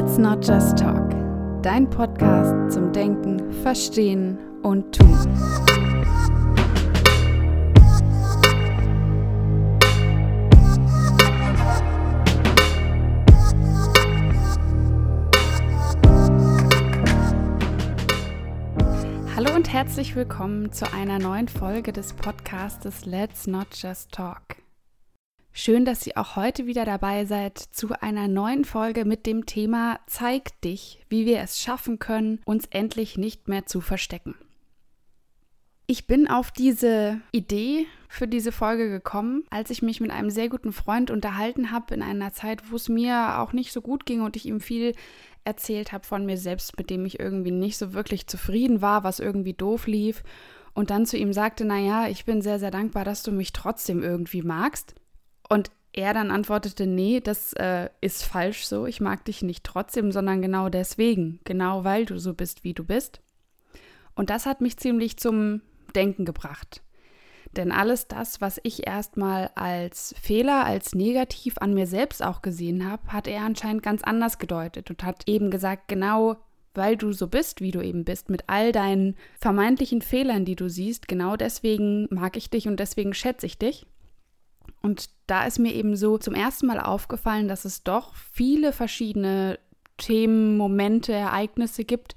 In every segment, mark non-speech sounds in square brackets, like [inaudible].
Let's Not Just Talk, dein Podcast zum Denken, Verstehen und Tun. Hallo und herzlich willkommen zu einer neuen Folge des Podcastes Let's Not Just Talk. Schön, dass ihr auch heute wieder dabei seid zu einer neuen Folge mit dem Thema Zeig dich, wie wir es schaffen können, uns endlich nicht mehr zu verstecken. Ich bin auf diese Idee für diese Folge gekommen, als ich mich mit einem sehr guten Freund unterhalten habe in einer Zeit, wo es mir auch nicht so gut ging und ich ihm viel erzählt habe von mir selbst, mit dem ich irgendwie nicht so wirklich zufrieden war, was irgendwie doof lief und dann zu ihm sagte, naja, ich bin sehr, sehr dankbar, dass du mich trotzdem irgendwie magst. Und er dann antwortete, nee, das äh, ist falsch so, ich mag dich nicht trotzdem, sondern genau deswegen, genau weil du so bist, wie du bist. Und das hat mich ziemlich zum Denken gebracht. Denn alles das, was ich erstmal als Fehler, als negativ an mir selbst auch gesehen habe, hat er anscheinend ganz anders gedeutet und hat eben gesagt, genau weil du so bist, wie du eben bist, mit all deinen vermeintlichen Fehlern, die du siehst, genau deswegen mag ich dich und deswegen schätze ich dich. Und da ist mir eben so zum ersten Mal aufgefallen, dass es doch viele verschiedene Themen, Momente, Ereignisse gibt,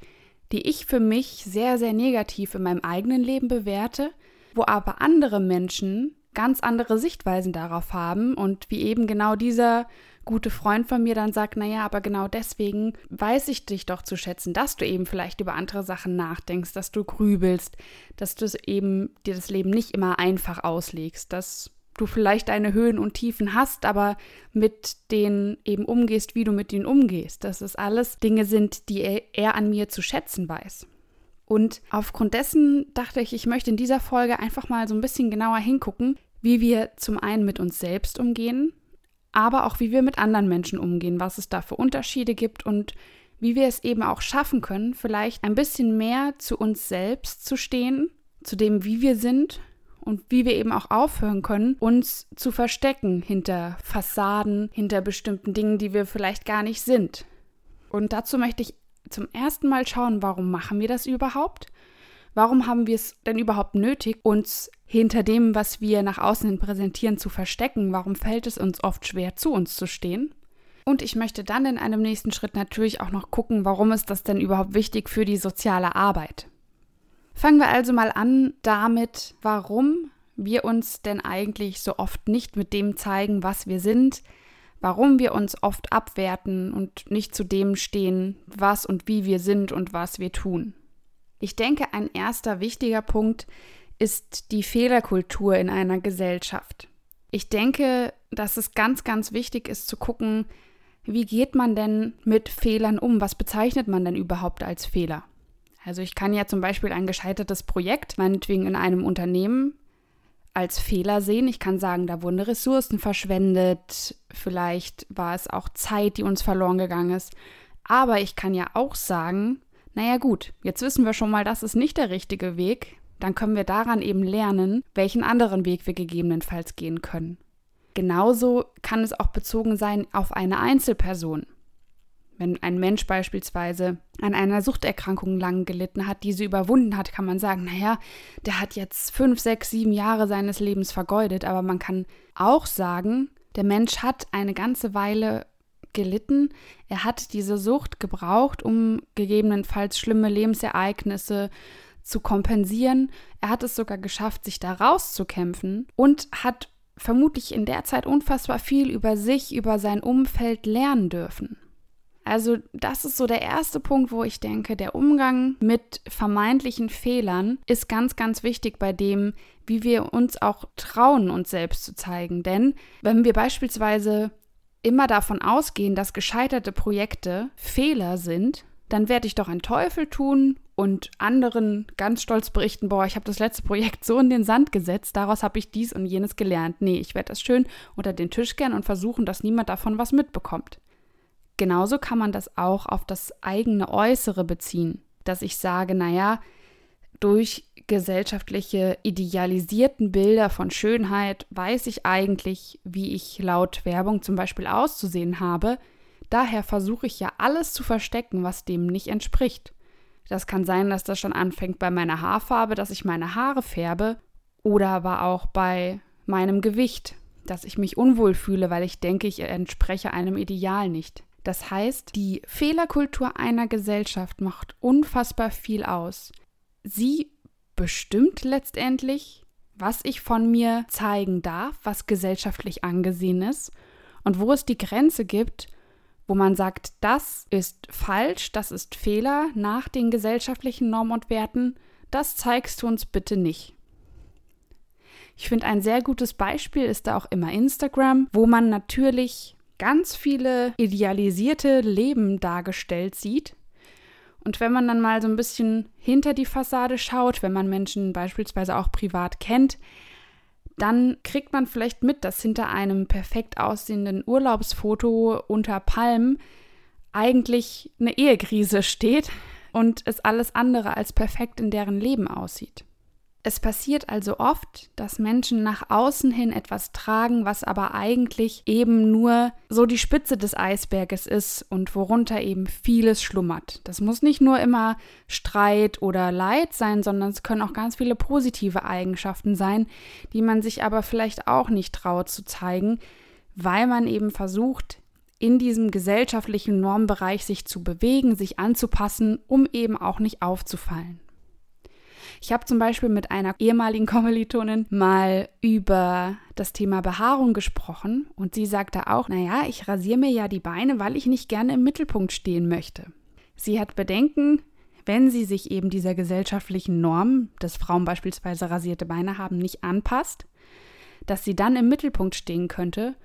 die ich für mich sehr, sehr negativ in meinem eigenen Leben bewerte, wo aber andere Menschen ganz andere Sichtweisen darauf haben und wie eben genau dieser gute Freund von mir dann sagt, naja, aber genau deswegen weiß ich dich doch zu schätzen, dass du eben vielleicht über andere Sachen nachdenkst, dass du grübelst, dass du eben dir das Leben nicht immer einfach auslegst, dass du vielleicht deine Höhen und Tiefen hast, aber mit denen eben umgehst, wie du mit ihnen umgehst. Dass es alles Dinge sind, die er an mir zu schätzen weiß. Und aufgrund dessen dachte ich, ich möchte in dieser Folge einfach mal so ein bisschen genauer hingucken, wie wir zum einen mit uns selbst umgehen, aber auch wie wir mit anderen Menschen umgehen, was es da für Unterschiede gibt und wie wir es eben auch schaffen können, vielleicht ein bisschen mehr zu uns selbst zu stehen, zu dem, wie wir sind, und wie wir eben auch aufhören können, uns zu verstecken hinter Fassaden, hinter bestimmten Dingen, die wir vielleicht gar nicht sind. Und dazu möchte ich zum ersten Mal schauen, warum machen wir das überhaupt? Warum haben wir es denn überhaupt nötig, uns hinter dem, was wir nach außen präsentieren, zu verstecken? Warum fällt es uns oft schwer, zu uns zu stehen? Und ich möchte dann in einem nächsten Schritt natürlich auch noch gucken, warum ist das denn überhaupt wichtig für die soziale Arbeit? Fangen wir also mal an damit, warum wir uns denn eigentlich so oft nicht mit dem zeigen, was wir sind, warum wir uns oft abwerten und nicht zu dem stehen, was und wie wir sind und was wir tun. Ich denke, ein erster wichtiger Punkt ist die Fehlerkultur in einer Gesellschaft. Ich denke, dass es ganz, ganz wichtig ist zu gucken, wie geht man denn mit Fehlern um? Was bezeichnet man denn überhaupt als Fehler? Also ich kann ja zum Beispiel ein gescheitertes Projekt, meinetwegen in einem Unternehmen, als Fehler sehen. Ich kann sagen, da wurden Ressourcen verschwendet, vielleicht war es auch Zeit, die uns verloren gegangen ist. Aber ich kann ja auch sagen, naja gut, jetzt wissen wir schon mal, das ist nicht der richtige Weg, dann können wir daran eben lernen, welchen anderen Weg wir gegebenenfalls gehen können. Genauso kann es auch bezogen sein auf eine Einzelperson. Wenn ein Mensch beispielsweise an einer Suchterkrankung lang gelitten hat, diese überwunden hat, kann man sagen, naja, der hat jetzt fünf, sechs, sieben Jahre seines Lebens vergeudet. Aber man kann auch sagen, der Mensch hat eine ganze Weile gelitten. Er hat diese Sucht gebraucht, um gegebenenfalls schlimme Lebensereignisse zu kompensieren. Er hat es sogar geschafft, sich da rauszukämpfen und hat vermutlich in der Zeit unfassbar viel über sich, über sein Umfeld lernen dürfen. Also das ist so der erste Punkt, wo ich denke, der Umgang mit vermeintlichen Fehlern ist ganz, ganz wichtig bei dem, wie wir uns auch trauen, uns selbst zu zeigen. Denn wenn wir beispielsweise immer davon ausgehen, dass gescheiterte Projekte Fehler sind, dann werde ich doch einen Teufel tun und anderen ganz stolz berichten, boah, ich habe das letzte Projekt so in den Sand gesetzt, daraus habe ich dies und jenes gelernt. Nee, ich werde das schön unter den Tisch kehren und versuchen, dass niemand davon was mitbekommt. Genauso kann man das auch auf das eigene Äußere beziehen, dass ich sage, naja, durch gesellschaftliche idealisierten Bilder von Schönheit weiß ich eigentlich, wie ich laut Werbung zum Beispiel auszusehen habe. daher versuche ich ja alles zu verstecken, was dem nicht entspricht. Das kann sein, dass das schon anfängt bei meiner Haarfarbe, dass ich meine Haare färbe oder aber auch bei meinem Gewicht, dass ich mich unwohl fühle, weil ich denke, ich entspreche einem Ideal nicht. Das heißt, die Fehlerkultur einer Gesellschaft macht unfassbar viel aus. Sie bestimmt letztendlich, was ich von mir zeigen darf, was gesellschaftlich angesehen ist und wo es die Grenze gibt, wo man sagt, das ist falsch, das ist Fehler nach den gesellschaftlichen Normen und Werten, das zeigst du uns bitte nicht. Ich finde, ein sehr gutes Beispiel ist da auch immer Instagram, wo man natürlich ganz viele idealisierte Leben dargestellt sieht. Und wenn man dann mal so ein bisschen hinter die Fassade schaut, wenn man Menschen beispielsweise auch privat kennt, dann kriegt man vielleicht mit, dass hinter einem perfekt aussehenden Urlaubsfoto unter Palmen eigentlich eine Ehekrise steht und es alles andere als perfekt in deren Leben aussieht. Es passiert also oft, dass Menschen nach außen hin etwas tragen, was aber eigentlich eben nur so die Spitze des Eisberges ist und worunter eben vieles schlummert. Das muss nicht nur immer Streit oder Leid sein, sondern es können auch ganz viele positive Eigenschaften sein, die man sich aber vielleicht auch nicht traut zu zeigen, weil man eben versucht, in diesem gesellschaftlichen Normbereich sich zu bewegen, sich anzupassen, um eben auch nicht aufzufallen. Ich habe zum Beispiel mit einer ehemaligen [laughs] Kommilitonin mal über das Thema Behaarung gesprochen und sie sagte auch, naja, ich rasiere mir ja die Beine, weil ich nicht gerne im Mittelpunkt stehen möchte. Sie hat Bedenken, wenn sie sich eben dieser gesellschaftlichen Norm, dass Frauen beispielsweise rasierte Beine haben, nicht anpasst, dass sie dann im Mittelpunkt stehen könnte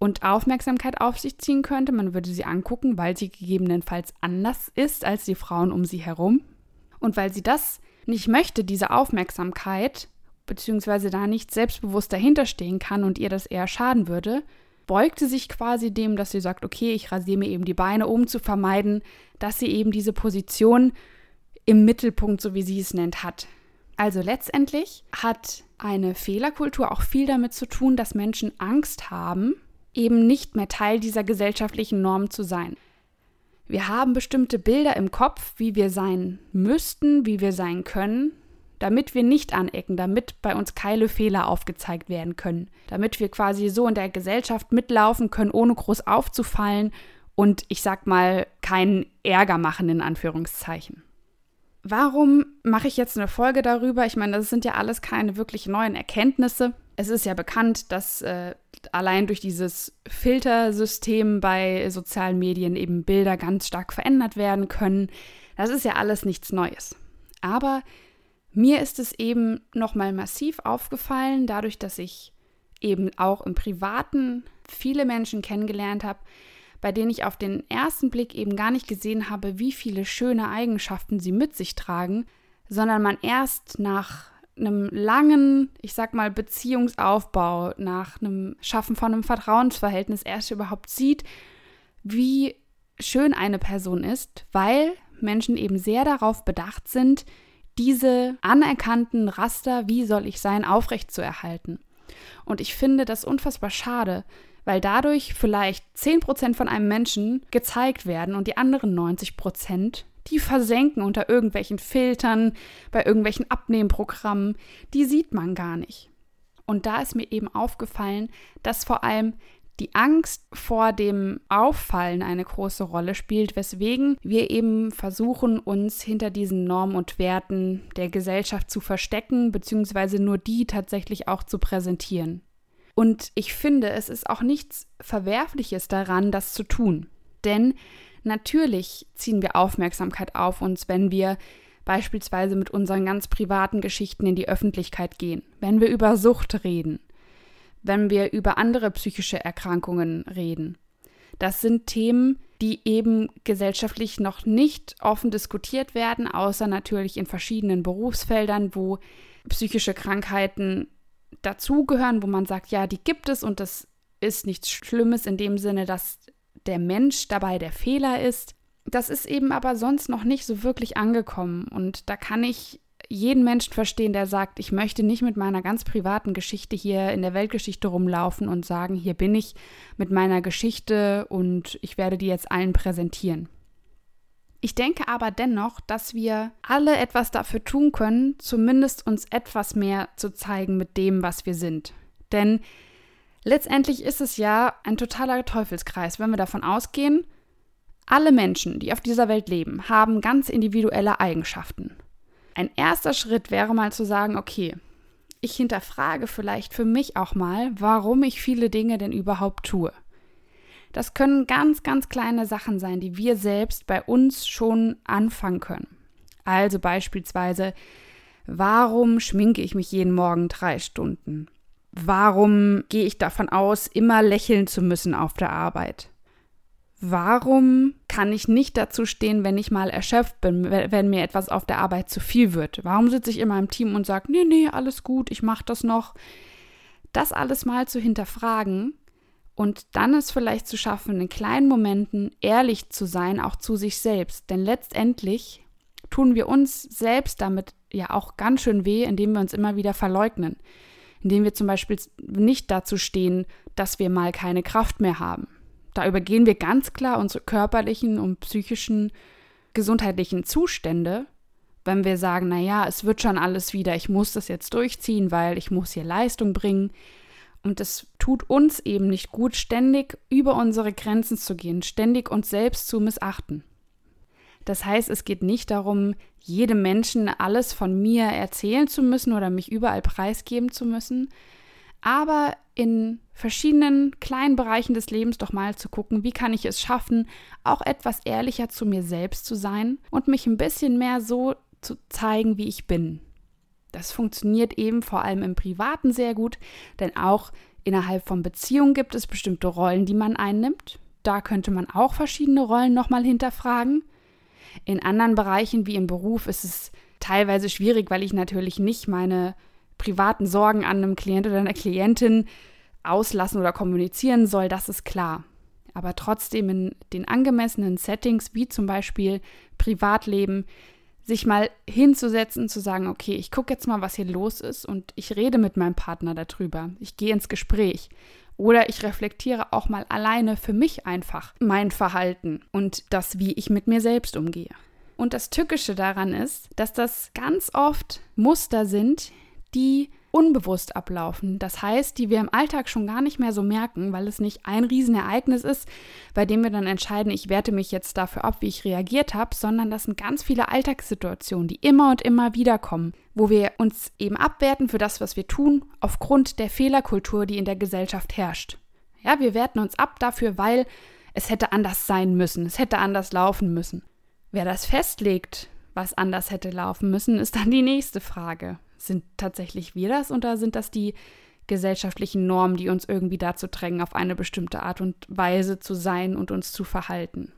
und Aufmerksamkeit auf sich ziehen könnte. Man würde sie angucken, weil sie gegebenenfalls anders ist als die Frauen um sie herum. Und weil sie das nicht möchte, diese Aufmerksamkeit, beziehungsweise da nicht selbstbewusst dahinter stehen kann und ihr das eher schaden würde, beugte sich quasi dem, dass sie sagt, okay, ich rasiere mir eben die Beine, um zu vermeiden, dass sie eben diese Position im Mittelpunkt, so wie sie es nennt, hat. Also letztendlich hat eine Fehlerkultur auch viel damit zu tun, dass Menschen Angst haben, eben nicht mehr Teil dieser gesellschaftlichen Norm zu sein. Wir haben bestimmte Bilder im Kopf, wie wir sein müssten, wie wir sein können, damit wir nicht anecken, damit bei uns keine Fehler aufgezeigt werden können, damit wir quasi so in der Gesellschaft mitlaufen können, ohne groß aufzufallen und ich sag mal keinen Ärger machen in Anführungszeichen. Warum mache ich jetzt eine Folge darüber? Ich meine, das sind ja alles keine wirklich neuen Erkenntnisse. Es ist ja bekannt, dass äh, allein durch dieses Filtersystem bei sozialen Medien eben Bilder ganz stark verändert werden können. Das ist ja alles nichts Neues. Aber mir ist es eben nochmal massiv aufgefallen, dadurch, dass ich eben auch im Privaten viele Menschen kennengelernt habe, bei denen ich auf den ersten Blick eben gar nicht gesehen habe, wie viele schöne Eigenschaften sie mit sich tragen, sondern man erst nach einem langen, ich sag mal, Beziehungsaufbau, nach einem Schaffen von einem Vertrauensverhältnis erst überhaupt sieht, wie schön eine Person ist, weil Menschen eben sehr darauf bedacht sind, diese anerkannten Raster, wie soll ich sein, aufrechtzuerhalten. Und ich finde das unfassbar schade, weil dadurch vielleicht 10% von einem Menschen gezeigt werden und die anderen 90% die versenken unter irgendwelchen Filtern, bei irgendwelchen Abnehmprogrammen, die sieht man gar nicht. Und da ist mir eben aufgefallen, dass vor allem die Angst vor dem Auffallen eine große Rolle spielt, weswegen wir eben versuchen, uns hinter diesen Normen und Werten der Gesellschaft zu verstecken, beziehungsweise nur die tatsächlich auch zu präsentieren. Und ich finde, es ist auch nichts Verwerfliches daran, das zu tun. Denn Natürlich ziehen wir Aufmerksamkeit auf uns, wenn wir beispielsweise mit unseren ganz privaten Geschichten in die Öffentlichkeit gehen, wenn wir über Sucht reden, wenn wir über andere psychische Erkrankungen reden. Das sind Themen, die eben gesellschaftlich noch nicht offen diskutiert werden, außer natürlich in verschiedenen Berufsfeldern, wo psychische Krankheiten dazugehören, wo man sagt, ja, die gibt es und das ist nichts Schlimmes in dem Sinne, dass der Mensch dabei der Fehler ist. Das ist eben aber sonst noch nicht so wirklich angekommen und da kann ich jeden Menschen verstehen, der sagt, ich möchte nicht mit meiner ganz privaten Geschichte hier in der Weltgeschichte rumlaufen und sagen, hier bin ich mit meiner Geschichte und ich werde die jetzt allen präsentieren. Ich denke aber dennoch, dass wir alle etwas dafür tun können, zumindest uns etwas mehr zu zeigen mit dem, was wir sind. Denn letztendlich ist es ja ein totaler Teufelskreis, wenn wir davon ausgehen, alle Menschen, die auf dieser Welt leben, haben ganz individuelle Eigenschaften. Ein erster Schritt wäre mal zu sagen, okay, ich hinterfrage vielleicht für mich auch mal, warum ich viele Dinge denn überhaupt tue. Das können ganz, ganz kleine Sachen sein, die wir selbst bei uns schon anfangen können. Also beispielsweise, warum schminke ich mich jeden Morgen drei Stunden? Warum gehe ich davon aus, immer lächeln zu müssen auf der Arbeit? Warum kann ich nicht dazu stehen, wenn ich mal erschöpft bin, wenn mir etwas auf der Arbeit zu viel wird? Warum sitze ich immer im Team und sage, nee, nee, alles gut, ich mache das noch? Das alles mal zu hinterfragen und dann es vielleicht zu schaffen, in kleinen Momenten ehrlich zu sein, auch zu sich selbst. Denn letztendlich tun wir uns selbst damit ja auch ganz schön weh, indem wir uns immer wieder verleugnen. Indem wir zum Beispiel nicht dazu stehen, dass wir mal keine Kraft mehr haben. Da übergehen wir ganz klar unsere körperlichen und psychischen gesundheitlichen Zustände, wenn wir sagen, naja, es wird schon alles wieder, ich muss das jetzt durchziehen, weil ich muss hier Leistung bringen. Und es tut uns eben nicht gut, ständig über unsere Grenzen zu gehen, ständig uns selbst zu missachten. Das heißt, es geht nicht darum, jedem Menschen alles von mir erzählen zu müssen oder mich überall preisgeben zu müssen, aber in verschiedenen kleinen Bereichen des Lebens doch mal zu gucken, wie kann ich es schaffen, auch etwas ehrlicher zu mir selbst zu sein und mich ein bisschen mehr so zu zeigen, wie ich bin. Das funktioniert eben vor allem im Privaten sehr gut, denn auch innerhalb von Beziehungen gibt es bestimmte Rollen, die man einnimmt. Da könnte man auch verschiedene Rollen nochmal hinterfragen. In anderen Bereichen wie im Beruf ist es teilweise schwierig, weil ich natürlich nicht meine privaten Sorgen an einem Klient oder einer Klientin auslassen oder kommunizieren soll, das ist klar. Aber trotzdem in den angemessenen Settings, wie zum Beispiel Privatleben, sich mal hinzusetzen, zu sagen, okay, ich gucke jetzt mal, was hier los ist und ich rede mit meinem Partner darüber. Ich gehe ins Gespräch. Oder ich reflektiere auch mal alleine für mich einfach mein Verhalten und das, wie ich mit mir selbst umgehe. Und das Tückische daran ist, dass das ganz oft Muster sind, die unbewusst ablaufen. Das heißt, die wir im Alltag schon gar nicht mehr so merken, weil es nicht ein Riesenereignis ist, bei dem wir dann entscheiden, ich werte mich jetzt dafür ab, wie ich reagiert habe, sondern das sind ganz viele Alltagssituationen, die immer und immer wieder kommen, wo wir uns eben abwerten für das, was wir tun, aufgrund der Fehlerkultur, die in der Gesellschaft herrscht. Ja, wir werten uns ab dafür, weil es hätte anders sein müssen, es hätte anders laufen müssen. Wer das festlegt, was anders hätte laufen müssen, ist dann die nächste Frage. Sind tatsächlich wir das oder sind das die gesellschaftlichen Normen, die uns irgendwie dazu drängen, auf eine bestimmte Art und Weise zu sein und uns zu verhalten?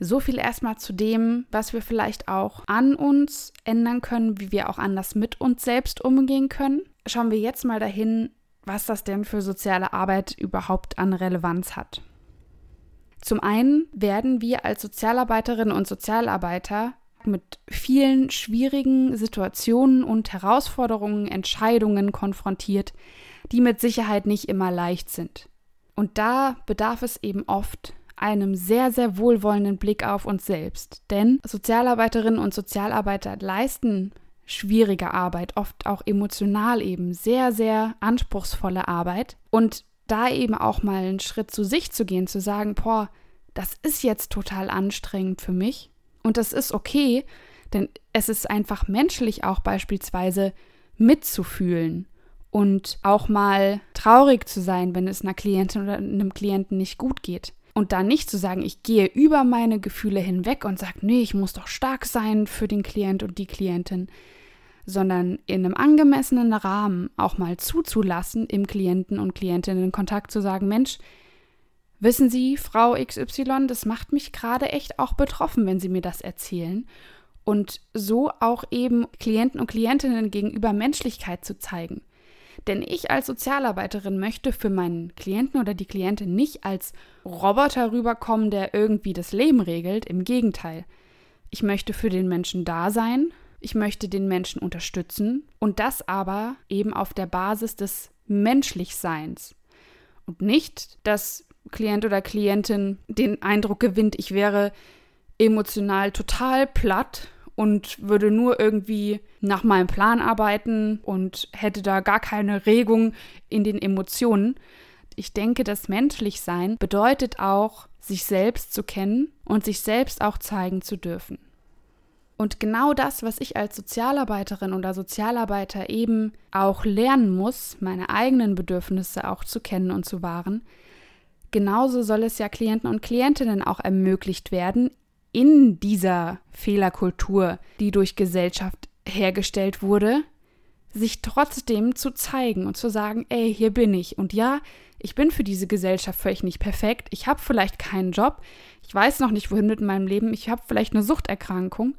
So viel erstmal zu dem, was wir vielleicht auch an uns ändern können, wie wir auch anders mit uns selbst umgehen können. Schauen wir jetzt mal dahin, was das denn für soziale Arbeit überhaupt an Relevanz hat. Zum einen werden wir als Sozialarbeiterinnen und Sozialarbeiter mit vielen schwierigen Situationen und Herausforderungen, Entscheidungen konfrontiert, die mit Sicherheit nicht immer leicht sind. Und da bedarf es eben oft einem sehr, sehr wohlwollenden Blick auf uns selbst. Denn Sozialarbeiterinnen und Sozialarbeiter leisten schwierige Arbeit, oft auch emotional eben sehr, sehr anspruchsvolle Arbeit. Und da eben auch mal einen Schritt zu sich zu gehen, zu sagen, boah, das ist jetzt total anstrengend für mich und das ist okay, denn es ist einfach menschlich auch beispielsweise mitzufühlen und auch mal traurig zu sein, wenn es einer Klientin oder einem Klienten nicht gut geht. Und da nicht zu sagen, ich gehe über meine Gefühle hinweg und sage, nee, ich muss doch stark sein für den Klient und die Klientin, sondern in einem angemessenen Rahmen auch mal zuzulassen, im Klienten- und Klientinnen-Kontakt zu sagen, Mensch, Wissen Sie, Frau XY, das macht mich gerade echt auch betroffen, wenn Sie mir das erzählen. Und so auch eben Klienten und Klientinnen gegenüber Menschlichkeit zu zeigen. Denn ich als Sozialarbeiterin möchte für meinen Klienten oder die Klientin nicht als Roboter rüberkommen, der irgendwie das Leben regelt. Im Gegenteil. Ich möchte für den Menschen da sein ich möchte den Menschen unterstützen und das aber eben auf der Basis des Menschlichseins und nicht, dass Klient oder Klientin den Eindruck gewinnt, ich wäre emotional total platt und würde nur irgendwie nach meinem Plan arbeiten und hätte da gar keine Regung in den Emotionen. Ich denke, das Menschlichsein bedeutet auch, sich selbst zu kennen und sich selbst auch zeigen zu dürfen. Und genau das, was ich als Sozialarbeiterin oder Sozialarbeiter eben auch lernen muss, meine eigenen Bedürfnisse auch zu kennen und zu wahren, genauso soll es ja Klienten und Klientinnen auch ermöglicht werden, in dieser Fehlerkultur, die durch Gesellschaft hergestellt wurde, sich trotzdem zu zeigen und zu sagen, ey, hier bin ich. Und ja, ich bin für diese Gesellschaft völlig nicht perfekt. Ich habe vielleicht keinen Job. Ich weiß noch nicht, wohin mit meinem Leben. Ich habe vielleicht eine Suchterkrankung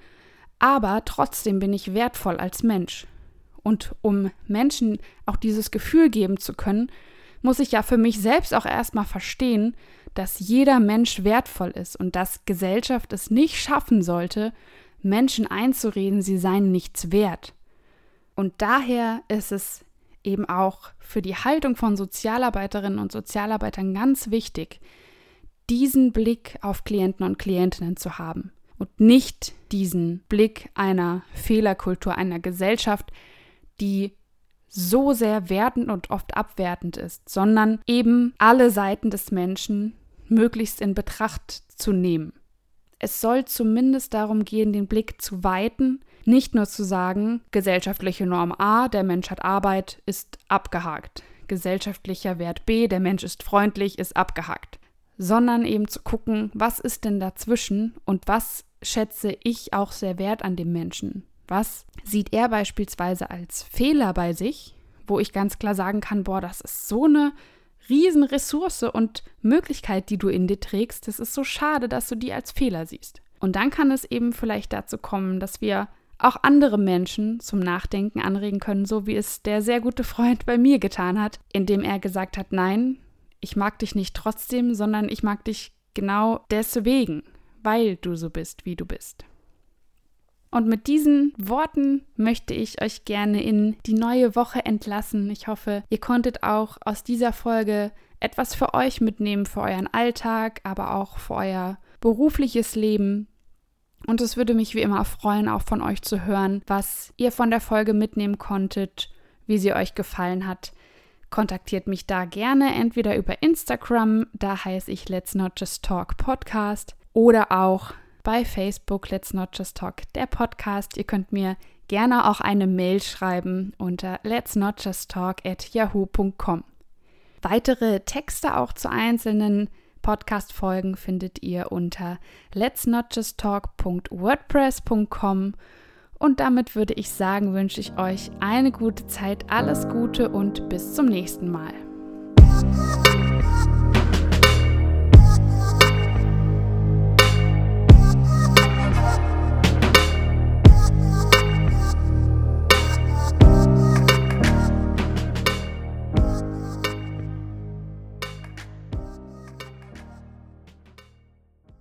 aber trotzdem bin ich wertvoll als Mensch. Und um Menschen auch dieses Gefühl geben zu können, muss ich ja für mich selbst auch erstmal verstehen, dass jeder Mensch wertvoll ist und dass Gesellschaft es nicht schaffen sollte, Menschen einzureden, sie seien nichts wert. Und daher ist es eben auch für die Haltung von Sozialarbeiterinnen und Sozialarbeitern ganz wichtig, diesen Blick auf Klienten und Klientinnen zu haben und nicht diesen Blick einer Fehlerkultur, einer Gesellschaft, die so sehr wertend und oft abwertend ist, sondern eben alle Seiten des Menschen möglichst in Betracht zu nehmen. Es soll zumindest darum gehen, den Blick zu weiten, nicht nur zu sagen, gesellschaftliche Norm A, der Mensch hat Arbeit, ist abgehakt. Gesellschaftlicher Wert B, der Mensch ist freundlich, ist abgehakt. Sondern eben zu gucken, was ist denn dazwischen und was schätze ich auch sehr wert an dem Menschen. Was sieht er beispielsweise als Fehler bei sich, wo ich ganz klar sagen kann, boah, das ist so eine Riesenressource und Möglichkeit, die du in dir trägst. Das ist so schade, dass du die als Fehler siehst. Und dann kann es eben vielleicht dazu kommen, dass wir auch andere Menschen zum Nachdenken anregen können, so wie es der sehr gute Freund bei mir getan hat, indem er gesagt hat, nein, ich mag dich nicht trotzdem, sondern ich mag dich genau deswegen weil du so bist, wie du bist. Und mit diesen Worten möchte ich euch gerne in die neue Woche entlassen. Ich hoffe, ihr konntet auch aus dieser Folge etwas für euch mitnehmen, für euren Alltag, aber auch für euer berufliches Leben. Und es würde mich wie immer freuen, auch von euch zu hören, was ihr von der Folge mitnehmen konntet, wie sie euch gefallen hat. Kontaktiert mich da gerne, entweder über Instagram, da heiße ich Let's Not Just Talk Podcast, oder auch bei Facebook Let's Not Just Talk, der Podcast. Ihr könnt mir gerne auch eine Mail schreiben unter let's not just talk at yahoo.com. Weitere Texte auch zu einzelnen Podcast-Folgen findet ihr unter let's not just talk.wordpress.com. Und damit würde ich sagen, wünsche ich euch eine gute Zeit, alles Gute und bis zum nächsten Mal.